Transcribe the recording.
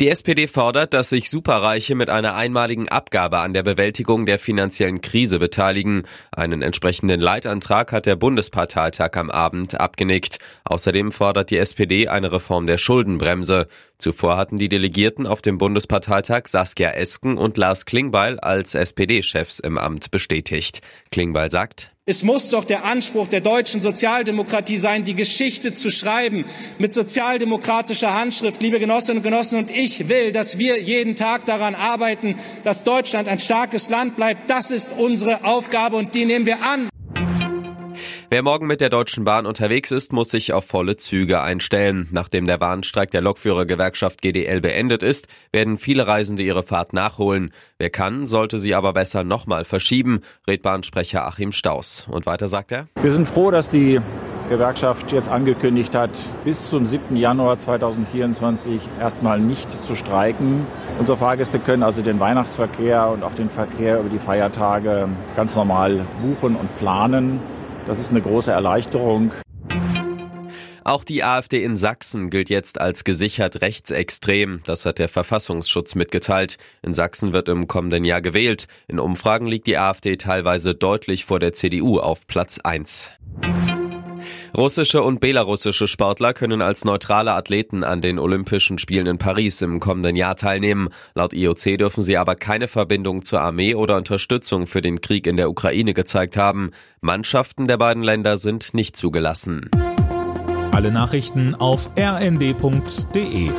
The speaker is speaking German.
Die SPD fordert, dass sich Superreiche mit einer einmaligen Abgabe an der Bewältigung der finanziellen Krise beteiligen. Einen entsprechenden Leitantrag hat der Bundesparteitag am Abend abgenickt. Außerdem fordert die SPD eine Reform der Schuldenbremse. Zuvor hatten die Delegierten auf dem Bundesparteitag Saskia Esken und Lars Klingbeil als SPD-Chefs im Amt bestätigt. Klingbeil sagt, es muss doch der Anspruch der deutschen Sozialdemokratie sein, die Geschichte zu schreiben mit sozialdemokratischer Handschrift. Liebe Genossinnen und Genossen, und ich will, dass wir jeden Tag daran arbeiten, dass Deutschland ein starkes Land bleibt. Das ist unsere Aufgabe und die nehmen wir an. Wer morgen mit der Deutschen Bahn unterwegs ist, muss sich auf volle Züge einstellen. Nachdem der Warnstreik der Lokführergewerkschaft GDL beendet ist, werden viele Reisende ihre Fahrt nachholen. Wer kann, sollte sie aber besser nochmal verschieben, rät Bahnsprecher Achim Staus. Und weiter sagt er. Wir sind froh, dass die Gewerkschaft jetzt angekündigt hat, bis zum 7. Januar 2024 erstmal nicht zu streiken. Unsere Fahrgäste können also den Weihnachtsverkehr und auch den Verkehr über die Feiertage ganz normal buchen und planen. Das ist eine große Erleichterung. Auch die AfD in Sachsen gilt jetzt als gesichert rechtsextrem. Das hat der Verfassungsschutz mitgeteilt. In Sachsen wird im kommenden Jahr gewählt. In Umfragen liegt die AfD teilweise deutlich vor der CDU auf Platz 1. Russische und belarussische Sportler können als neutrale Athleten an den Olympischen Spielen in Paris im kommenden Jahr teilnehmen. Laut IOC dürfen sie aber keine Verbindung zur Armee oder Unterstützung für den Krieg in der Ukraine gezeigt haben. Mannschaften der beiden Länder sind nicht zugelassen. Alle Nachrichten auf rnd.de